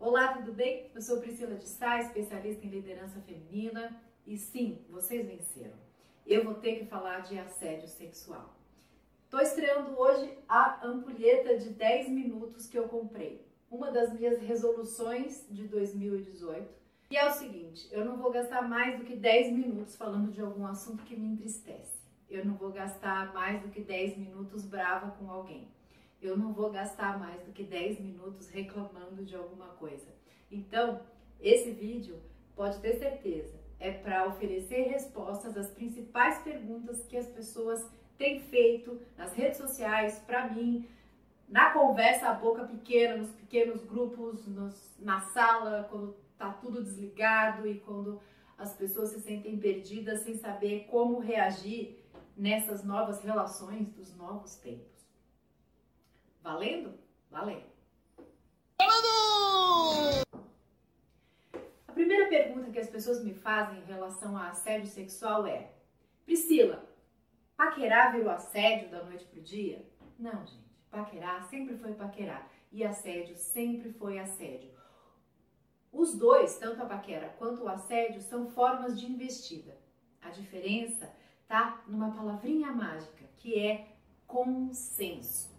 Olá, tudo bem? Eu sou Priscila de Sá, especialista em liderança feminina e sim, vocês venceram. Eu vou ter que falar de assédio sexual. Estou estreando hoje a ampulheta de 10 minutos que eu comprei, uma das minhas resoluções de 2018. E é o seguinte, eu não vou gastar mais do que 10 minutos falando de algum assunto que me entristece. Eu não vou gastar mais do que 10 minutos brava com alguém eu não vou gastar mais do que 10 minutos reclamando de alguma coisa. Então, esse vídeo, pode ter certeza, é para oferecer respostas às principais perguntas que as pessoas têm feito nas redes sociais, para mim, na conversa a boca pequena, nos pequenos grupos, nos, na sala, quando tá tudo desligado e quando as pessoas se sentem perdidas sem saber como reagir nessas novas relações dos novos tempos. Valendo? Valendo! Valendo! A primeira pergunta que as pessoas me fazem em relação a assédio sexual é: Priscila, paquerar virou assédio da noite pro dia? Não, gente. Paquerar sempre foi paquerar e assédio sempre foi assédio. Os dois, tanto a paquera quanto o assédio, são formas de investida. A diferença tá numa palavrinha mágica que é consenso.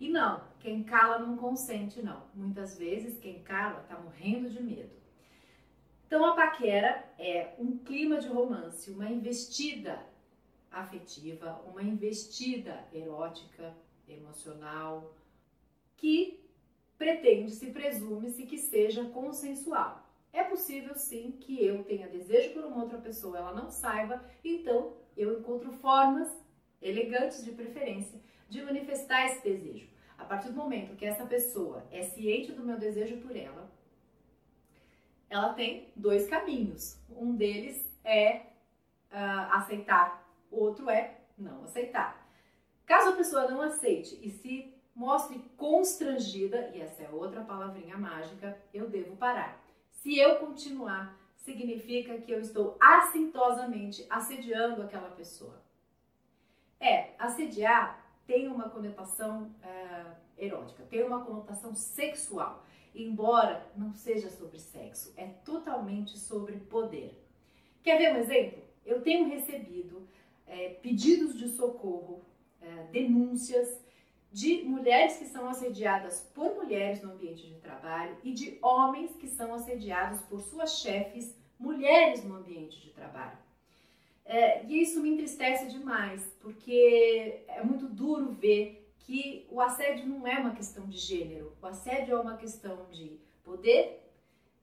E não, quem cala não consente, não. Muitas vezes quem cala está morrendo de medo. Então a paquera é um clima de romance, uma investida afetiva, uma investida erótica, emocional, que pretende-se, presume-se que seja consensual. É possível sim que eu tenha desejo por uma outra pessoa, ela não saiba, então eu encontro formas elegantes de preferência de manifestar esse desejo. A partir do momento que essa pessoa é ciente do meu desejo por ela, ela tem dois caminhos. Um deles é uh, aceitar, o outro é não aceitar. Caso a pessoa não aceite e se mostre constrangida, e essa é outra palavrinha mágica, eu devo parar. Se eu continuar, significa que eu estou assintosamente assediando aquela pessoa. É, assediar tem uma conotação uh, erótica, tem uma conotação sexual, embora não seja sobre sexo, é totalmente sobre poder. Quer ver um exemplo? Eu tenho recebido é, pedidos de socorro, é, denúncias de mulheres que são assediadas por mulheres no ambiente de trabalho e de homens que são assediados por suas chefes, mulheres no ambiente de trabalho. É, e isso me entristece demais, porque é muito duro ver que o assédio não é uma questão de gênero, o assédio é uma questão de poder,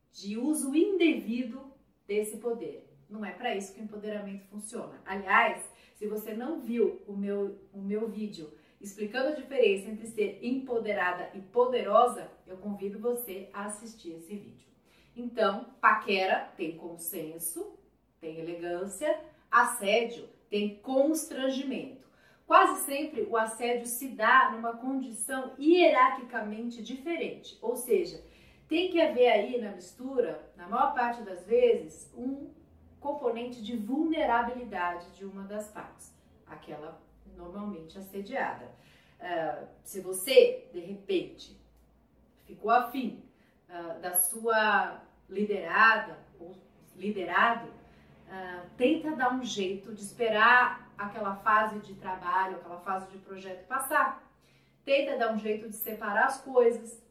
de uso indevido desse poder. Não é para isso que o empoderamento funciona. Aliás, se você não viu o meu, o meu vídeo explicando a diferença entre ser empoderada e poderosa, eu convido você a assistir esse vídeo. Então, paquera tem consenso, tem elegância, Assédio tem constrangimento. Quase sempre o assédio se dá numa condição hierarquicamente diferente, ou seja, tem que haver aí na mistura, na maior parte das vezes, um componente de vulnerabilidade de uma das partes, aquela normalmente assediada. Uh, se você, de repente, ficou afim uh, da sua liderada ou liderado, uh, tenta dar um jeito de esperar aquela fase de trabalho, aquela fase de projeto passar. Tenta dar um jeito de separar as coisas,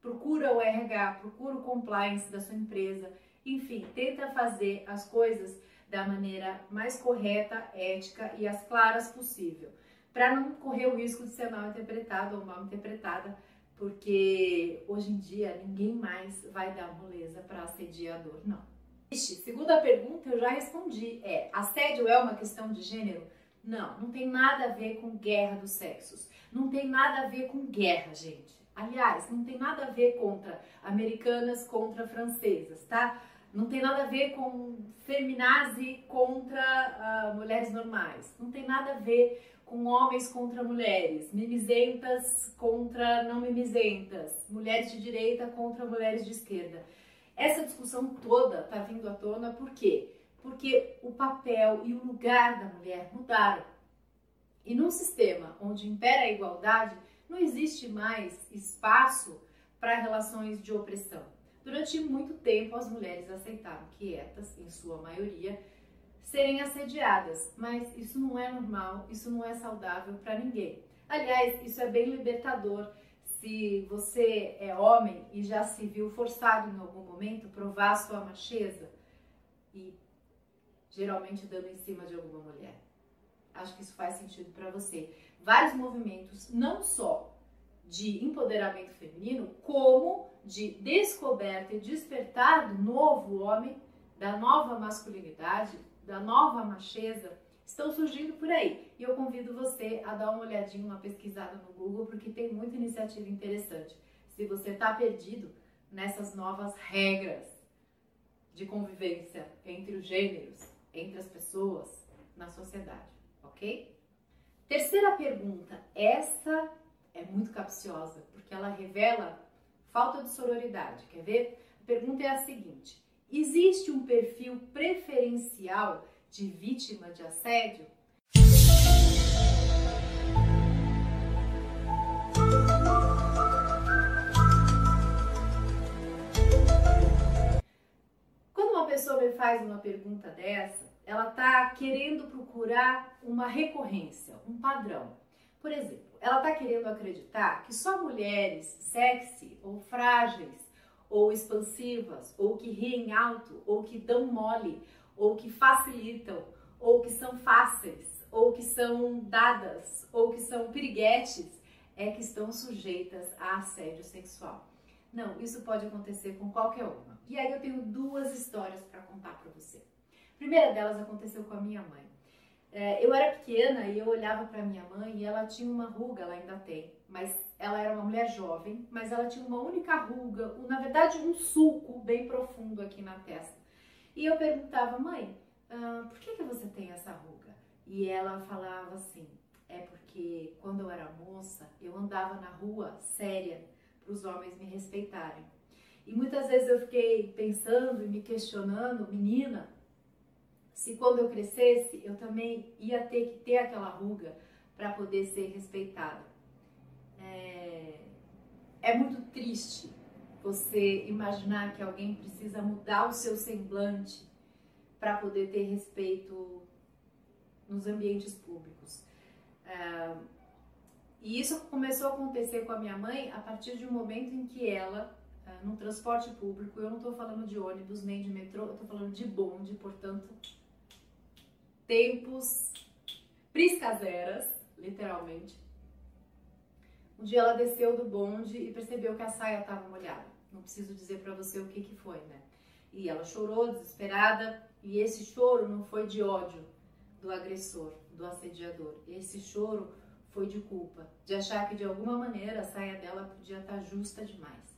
procura o RH, procura o compliance da sua empresa, enfim, tenta fazer as coisas da maneira mais correta, ética e as claras possível, para não correr o risco de ser mal interpretado ou mal interpretada, porque hoje em dia ninguém mais vai dar moleza para assediador, não. Segunda pergunta eu já respondi. É, assédio é uma questão de gênero? Não, não tem nada a ver com guerra dos sexos. Não tem nada a ver com guerra, gente. Aliás, não tem nada a ver contra americanas contra francesas, tá? Não tem nada a ver com feminazi contra uh, mulheres normais. Não tem nada a ver com homens contra mulheres, mimizentas contra não mimizentas, mulheres de direita contra mulheres de esquerda. Essa discussão toda está vindo à tona por quê? Porque o papel e o lugar da mulher mudaram. E num sistema onde impera a igualdade, não existe mais espaço para relações de opressão. Durante muito tempo, as mulheres aceitaram quietas, em sua maioria, serem assediadas, mas isso não é normal, isso não é saudável para ninguém. Aliás, isso é bem libertador se você é homem e já se viu forçado em algum momento provar sua macheza e geralmente dando em cima de alguma mulher. Acho que isso faz sentido para você. Vários movimentos, não só de empoderamento feminino, como de descoberta e despertar do novo homem, da nova masculinidade, da nova macheza, estão surgindo por aí. E eu convido você a dar uma olhadinha, uma pesquisada no Google, porque tem muita iniciativa interessante. Se você está perdido nessas novas regras de convivência entre os gêneros, entre as pessoas, na sociedade, ok? Terceira pergunta, essa é muito capciosa, porque ela revela falta de sororidade. Quer ver? A pergunta é a seguinte: existe um perfil preferencial de vítima de assédio? Quando uma pessoa me faz uma pergunta dessa, ela está querendo procurar uma recorrência, um padrão. Por exemplo, ela está querendo acreditar que só mulheres sexy ou frágeis ou expansivas ou que riem alto ou que dão mole ou que facilitam, ou que são fáceis, ou que são dadas, ou que são piriguetes, é que estão sujeitas a assédio sexual. Não, isso pode acontecer com qualquer uma. E aí eu tenho duas histórias para contar para você. A primeira delas aconteceu com a minha mãe. É, eu era pequena e eu olhava para minha mãe e ela tinha uma ruga, ela ainda tem, mas ela era uma mulher jovem, mas ela tinha uma única ruga, na verdade um sulco bem profundo aqui na testa. E eu perguntava, mãe, ah, por que, que você tem essa ruga? E ela falava assim, é porque quando eu era moça, eu andava na rua séria para os homens me respeitarem. E muitas vezes eu fiquei pensando e me questionando, menina, se quando eu crescesse eu também ia ter que ter aquela ruga para poder ser respeitada. É, é muito triste você imaginar que alguém precisa mudar o seu semblante para poder ter respeito nos ambientes públicos. E isso começou a acontecer com a minha mãe a partir de um momento em que ela, é, no transporte público, eu não estou falando de ônibus nem de metrô, eu estou falando de bonde, portanto, tempos priscaseras, literalmente. Um dia ela desceu do bonde e percebeu que a saia estava molhada. Não preciso dizer para você o que, que foi, né? E ela chorou, desesperada, e esse choro não foi de ódio do agressor, do assediador. Esse choro foi de culpa, de achar que de alguma maneira a saia dela podia estar tá justa demais.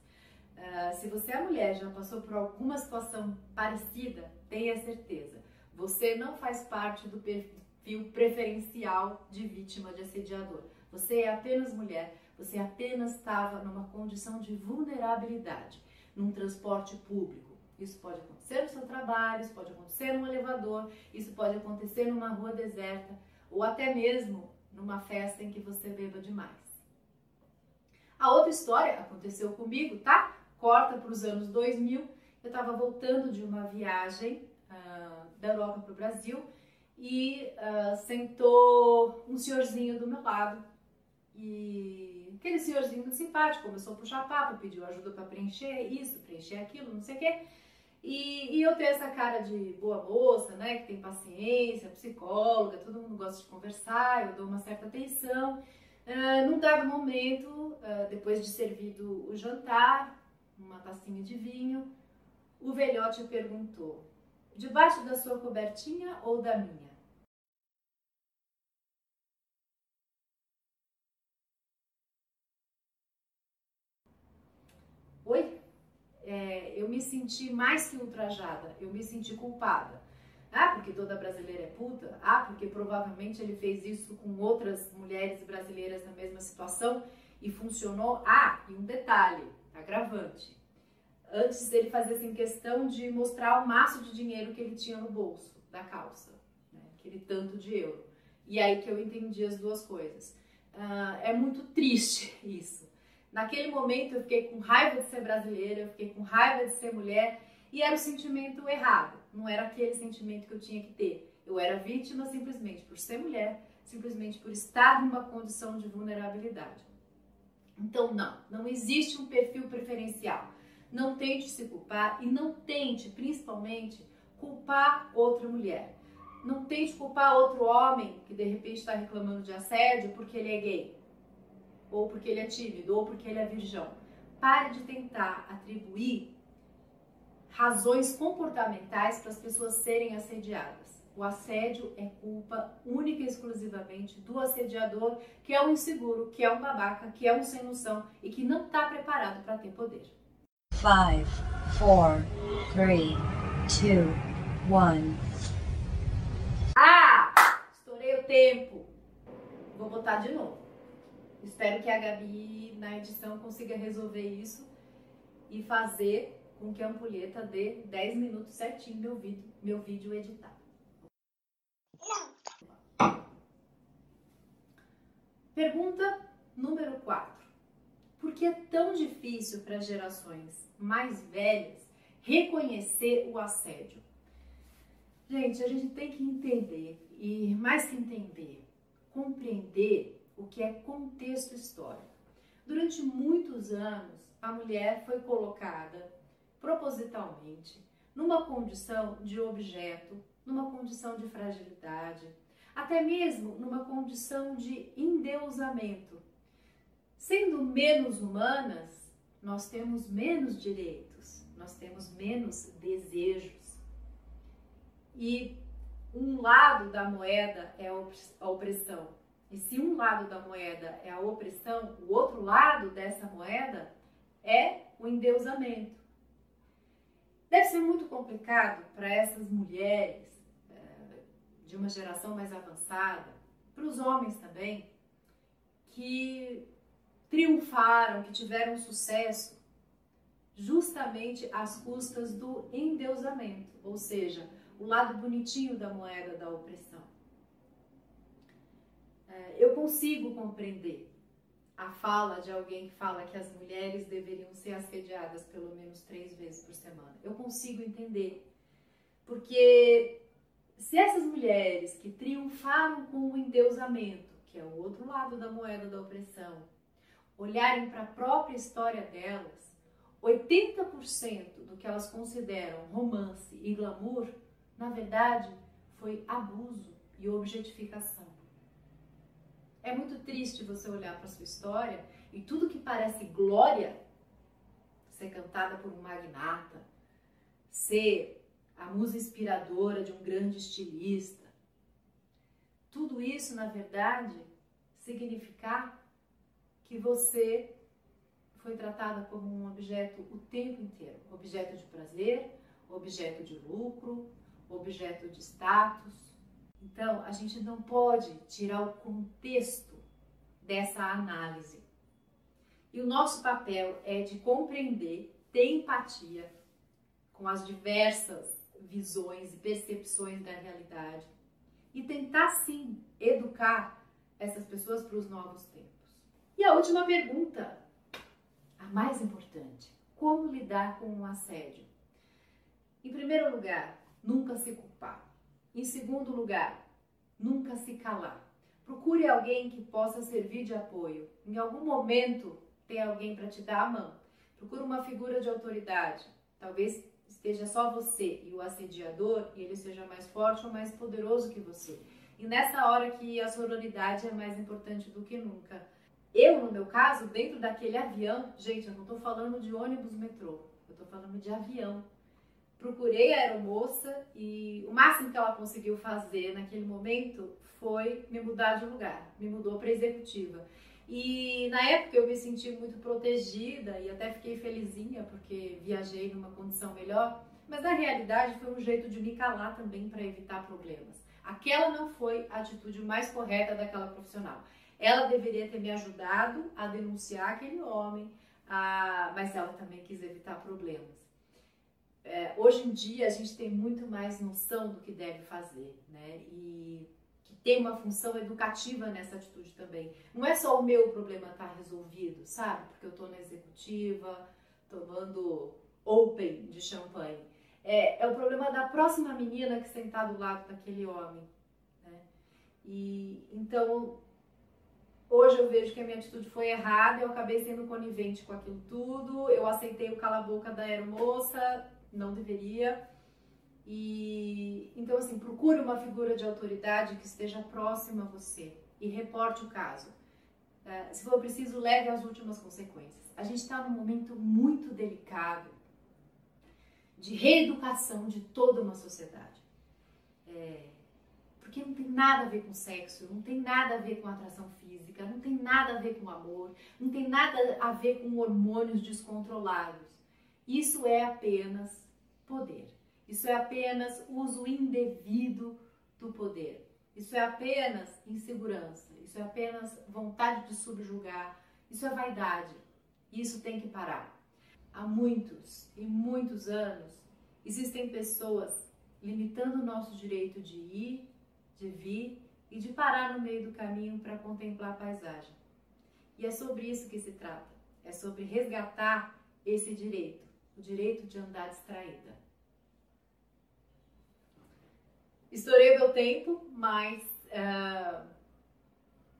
Uh, se você é mulher já passou por alguma situação parecida, tenha certeza, você não faz parte do perfil preferencial de vítima de assediador. Você é apenas mulher, você apenas estava numa condição de vulnerabilidade, num transporte público. Isso pode acontecer no seu trabalho, isso pode acontecer num elevador, isso pode acontecer numa rua deserta ou até mesmo numa festa em que você beba demais. A outra história aconteceu comigo, tá? Corta para os anos 2000. Eu estava voltando de uma viagem uh, da Europa para o Brasil e uh, sentou um senhorzinho do meu lado e Aquele senhorzinho muito simpático começou a puxar papo, pediu ajuda para preencher isso, preencher aquilo, não sei o quê. E, e, eu tenho essa cara de boa moça, né, que tem paciência, psicóloga, todo mundo gosta de conversar, eu dou uma certa atenção. Uh, num dado momento, uh, depois de servido o jantar, uma tacinha de vinho, o velhote perguntou: debaixo da sua cobertinha ou da minha? Oi? É, eu me senti mais que ultrajada, eu me senti culpada. Ah, porque toda brasileira é puta? Ah, porque provavelmente ele fez isso com outras mulheres brasileiras na mesma situação e funcionou? Ah, e um detalhe, agravante. Antes ele fazia assim questão de mostrar o maço de dinheiro que ele tinha no bolso da calça, né? aquele tanto de euro. E aí que eu entendi as duas coisas. Uh, é muito triste isso Naquele momento eu fiquei com raiva de ser brasileira, eu fiquei com raiva de ser mulher e era o sentimento errado, não era aquele sentimento que eu tinha que ter. Eu era vítima simplesmente por ser mulher, simplesmente por estar numa condição de vulnerabilidade. Então, não, não existe um perfil preferencial. Não tente se culpar e não tente, principalmente, culpar outra mulher. Não tente culpar outro homem que de repente está reclamando de assédio porque ele é gay, ou porque ele é tímido, ou porque ele é virgão. Pare de tentar atribuir razões comportamentais para as pessoas serem assediadas. O assédio é culpa única e exclusivamente do assediador, que é um inseguro, que é um babaca, que é um sem noção e que não está preparado para ter poder. 5, 4, 3, 2, 1. Ah! Estourei o tempo. Vou botar de novo. Espero que a Gabi na edição consiga resolver isso e fazer com que a ampulheta dê 10 minutos certinho meu vídeo, meu vídeo editado. Pergunta número 4. Por que é tão difícil para gerações mais velhas reconhecer o assédio? Gente, a gente tem que entender, e mais que entender, compreender o que é contexto histórico. Durante muitos anos, a mulher foi colocada propositalmente numa condição de objeto, numa condição de fragilidade, até mesmo numa condição de endeusamento. Sendo menos humanas, nós temos menos direitos, nós temos menos desejos. E um lado da moeda é a opressão. E se um lado da moeda é a opressão, o outro lado dessa moeda é o endeusamento. Deve ser muito complicado para essas mulheres é, de uma geração mais avançada, para os homens também, que triunfaram, que tiveram sucesso justamente às custas do endeusamento, ou seja, o lado bonitinho da moeda da opressão. É, eu consigo compreender a fala de alguém que fala que as mulheres deveriam ser assediadas pelo menos três vezes por semana. Eu consigo entender. Porque se essas mulheres que triunfaram com o endeusamento, que é o outro lado da moeda da opressão, olharem para a própria história delas, 80% do que elas consideram romance e glamour, na verdade, foi abuso e objetificação. É muito triste você olhar para sua história e tudo que parece glória, ser cantada por um magnata, ser a musa inspiradora de um grande estilista, tudo isso, na verdade, significar que você foi tratada como um objeto o tempo inteiro. Objeto de prazer, objeto de lucro, objeto de status, então, a gente não pode tirar o contexto dessa análise. E o nosso papel é de compreender, ter empatia com as diversas visões e percepções da realidade e tentar sim educar essas pessoas para os novos tempos. E a última pergunta, a mais importante: como lidar com um assédio? Em primeiro lugar, nunca se culpar. Em segundo lugar, nunca se calar. Procure alguém que possa servir de apoio. Em algum momento tem alguém para te dar a mão. Procure uma figura de autoridade. Talvez esteja só você e o assediador e ele seja mais forte ou mais poderoso que você. E nessa hora que a sororidade é mais importante do que nunca. Eu, no meu caso, dentro daquele avião, gente, eu não estou falando de ônibus metrô, eu estou falando de avião procurei a aeromoça e o máximo que ela conseguiu fazer naquele momento foi me mudar de lugar, me mudou para executiva. E na época eu me senti muito protegida e até fiquei felizinha porque viajei numa condição melhor, mas na realidade foi um jeito de me calar também para evitar problemas. Aquela não foi a atitude mais correta daquela profissional. Ela deveria ter me ajudado a denunciar aquele homem, a... mas ela também quis evitar problemas hoje em dia a gente tem muito mais noção do que deve fazer, né? E que tem uma função educativa nessa atitude também. Não é só o meu problema estar tá resolvido, sabe? Porque eu estou na executiva, tomando open de champanhe. É, é o problema da próxima menina que sentar do lado daquele homem. Né? E então hoje eu vejo que a minha atitude foi errada, eu acabei sendo conivente com aquilo tudo, eu aceitei o cala-boca da aeromoça, não deveria. E então assim, procure uma figura de autoridade que esteja próxima a você e reporte o caso. É, se for preciso, leve as últimas consequências. A gente está num momento muito delicado de reeducação de toda uma sociedade. É, porque não tem nada a ver com sexo, não tem nada a ver com atração física, não tem nada a ver com amor, não tem nada a ver com hormônios descontrolados. Isso é apenas poder. Isso é apenas uso indevido do poder. Isso é apenas insegurança. Isso é apenas vontade de subjugar. Isso é vaidade. Isso tem que parar. Há muitos e muitos anos existem pessoas limitando o nosso direito de ir, de vir e de parar no meio do caminho para contemplar a paisagem. E é sobre isso que se trata. É sobre resgatar esse direito, o direito de andar distraída. Estourei o meu tempo, mas uh,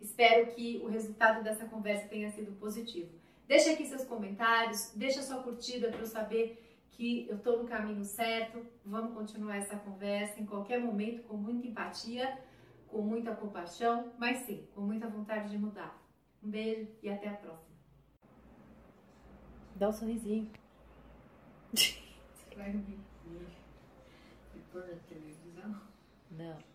espero que o resultado dessa conversa tenha sido positivo. Deixa aqui seus comentários, deixa sua curtida para eu saber que eu estou no caminho certo. Vamos continuar essa conversa em qualquer momento com muita empatia, com muita compaixão, mas sim, com muita vontade de mudar. Um beijo e até a próxima. Dá um sorrisinho. Não.